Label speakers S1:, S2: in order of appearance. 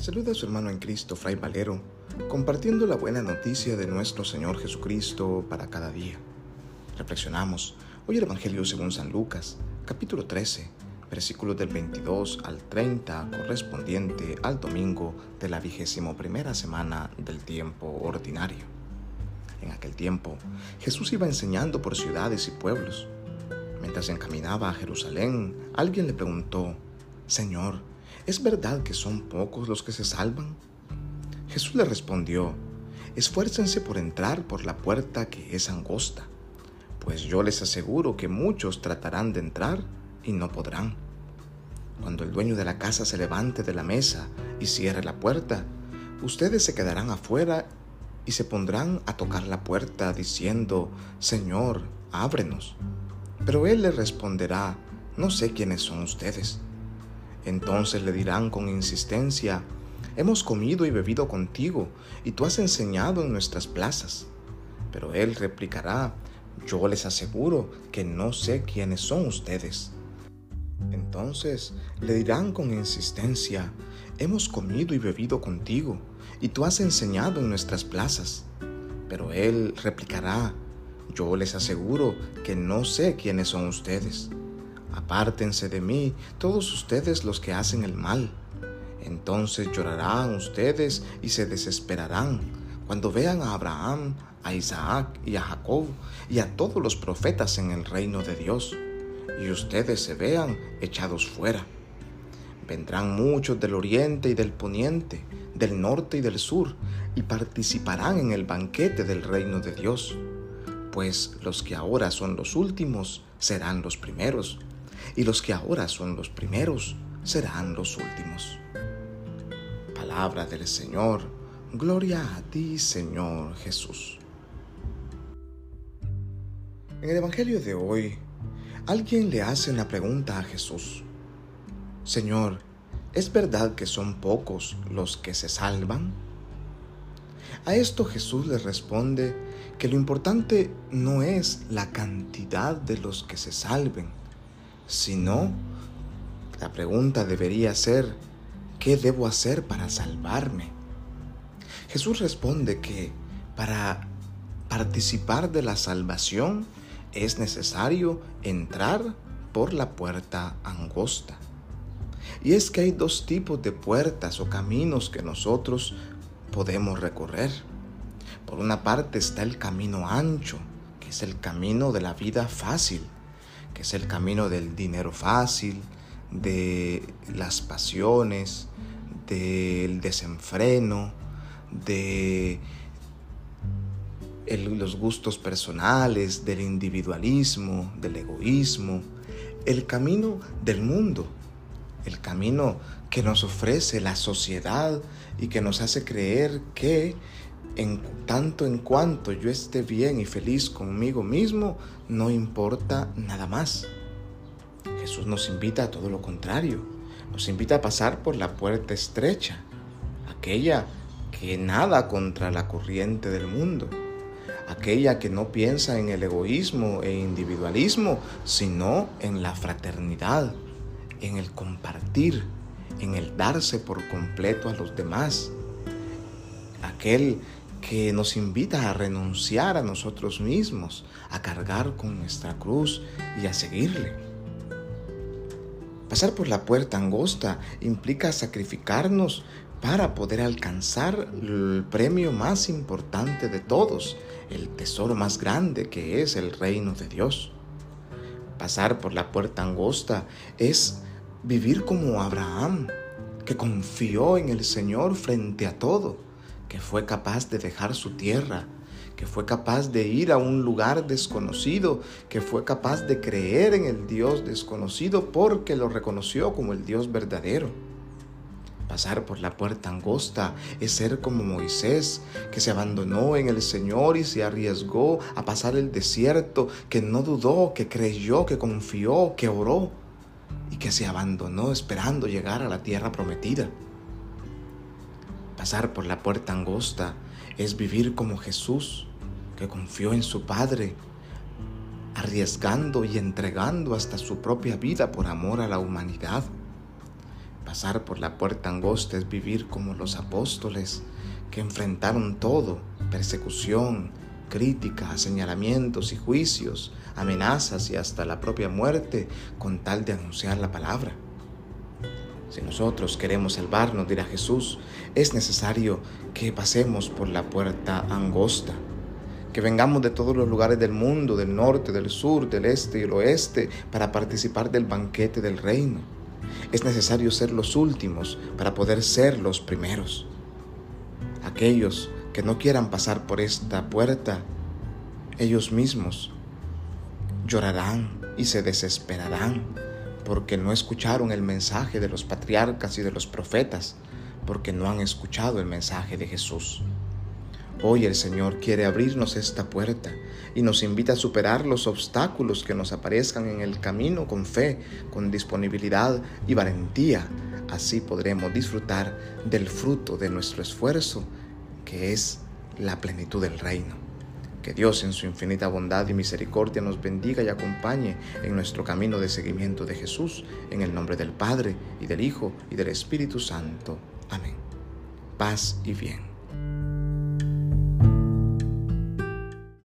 S1: Saluda a su hermano en Cristo, Fray Valero, compartiendo la buena noticia de nuestro Señor Jesucristo para cada día. Reflexionamos hoy el Evangelio según San Lucas, capítulo 13, versículos del 22 al 30, correspondiente al domingo de la vigésimo primera semana del tiempo ordinario. En aquel tiempo, Jesús iba enseñando por ciudades y pueblos. Mientras encaminaba a Jerusalén, alguien le preguntó, Señor, ¿es verdad que son pocos los que se salvan? Jesús le respondió, esfuércense por entrar por la puerta que es angosta, pues yo les aseguro que muchos tratarán de entrar y no podrán. Cuando el dueño de la casa se levante de la mesa y cierre la puerta, ustedes se quedarán afuera y se pondrán a tocar la puerta diciendo, Señor, ábrenos. Pero él les responderá, no sé quiénes son ustedes. Entonces le dirán con insistencia, hemos comido y bebido contigo, y tú has enseñado en nuestras plazas. Pero él replicará, yo les aseguro que no sé quiénes son ustedes. Entonces le dirán con insistencia, hemos comido y bebido contigo, y tú has enseñado en nuestras plazas. Pero él replicará, yo les aseguro que no sé quiénes son ustedes. Apártense de mí todos ustedes los que hacen el mal. Entonces llorarán ustedes y se desesperarán cuando vean a Abraham, a Isaac y a Jacob y a todos los profetas en el reino de Dios, y ustedes se vean echados fuera. Vendrán muchos del oriente y del poniente, del norte y del sur, y participarán en el banquete del reino de Dios, pues los que ahora son los últimos serán los primeros, y los que ahora son los primeros serán los últimos. Palabra del Señor, gloria a ti Señor Jesús. En el Evangelio de hoy, alguien le hace una pregunta a Jesús. Señor, ¿es verdad que son pocos los que se salvan? A esto Jesús le responde que lo importante no es la cantidad de los que se salven, sino la pregunta debería ser, ¿qué debo hacer para salvarme? Jesús responde que para participar de la salvación es necesario entrar por la puerta angosta. Y es que hay dos tipos de puertas o caminos que nosotros podemos recorrer. Por una parte está el camino ancho, que es el camino de la vida fácil que es el camino del dinero fácil, de las pasiones, del desenfreno, de los gustos personales, del individualismo, del egoísmo, el camino del mundo, el camino que nos ofrece la sociedad y que nos hace creer que en tanto en cuanto yo esté bien y feliz conmigo mismo, no importa nada más. Jesús nos invita a todo lo contrario. Nos invita a pasar por la puerta estrecha, aquella que nada contra la corriente del mundo, aquella que no piensa en el egoísmo e individualismo, sino en la fraternidad, en el compartir, en el darse por completo a los demás. Aquel que nos invita a renunciar a nosotros mismos, a cargar con nuestra cruz y a seguirle. Pasar por la puerta angosta implica sacrificarnos para poder alcanzar el premio más importante de todos, el tesoro más grande que es el reino de Dios. Pasar por la puerta angosta es vivir como Abraham, que confió en el Señor frente a todo que fue capaz de dejar su tierra, que fue capaz de ir a un lugar desconocido, que fue capaz de creer en el Dios desconocido porque lo reconoció como el Dios verdadero. Pasar por la puerta angosta es ser como Moisés, que se abandonó en el Señor y se arriesgó a pasar el desierto, que no dudó, que creyó, que confió, que oró y que se abandonó esperando llegar a la tierra prometida. Pasar por la puerta angosta es vivir como Jesús, que confió en su Padre, arriesgando y entregando hasta su propia vida por amor a la humanidad. Pasar por la puerta angosta es vivir como los apóstoles, que enfrentaron todo, persecución, crítica, señalamientos y juicios, amenazas y hasta la propia muerte con tal de anunciar la palabra. Si nosotros queremos salvarnos, dirá Jesús, es necesario que pasemos por la puerta angosta, que vengamos de todos los lugares del mundo, del norte, del sur, del este y el oeste, para participar del banquete del reino. Es necesario ser los últimos para poder ser los primeros. Aquellos que no quieran pasar por esta puerta, ellos mismos llorarán y se desesperarán porque no escucharon el mensaje de los patriarcas y de los profetas, porque no han escuchado el mensaje de Jesús. Hoy el Señor quiere abrirnos esta puerta y nos invita a superar los obstáculos que nos aparezcan en el camino con fe, con disponibilidad y valentía. Así podremos disfrutar del fruto de nuestro esfuerzo, que es la plenitud del reino. Que Dios en su infinita bondad y misericordia nos bendiga y acompañe en nuestro camino de seguimiento de Jesús, en el nombre del Padre, y del Hijo, y del Espíritu Santo. Amén. Paz y bien.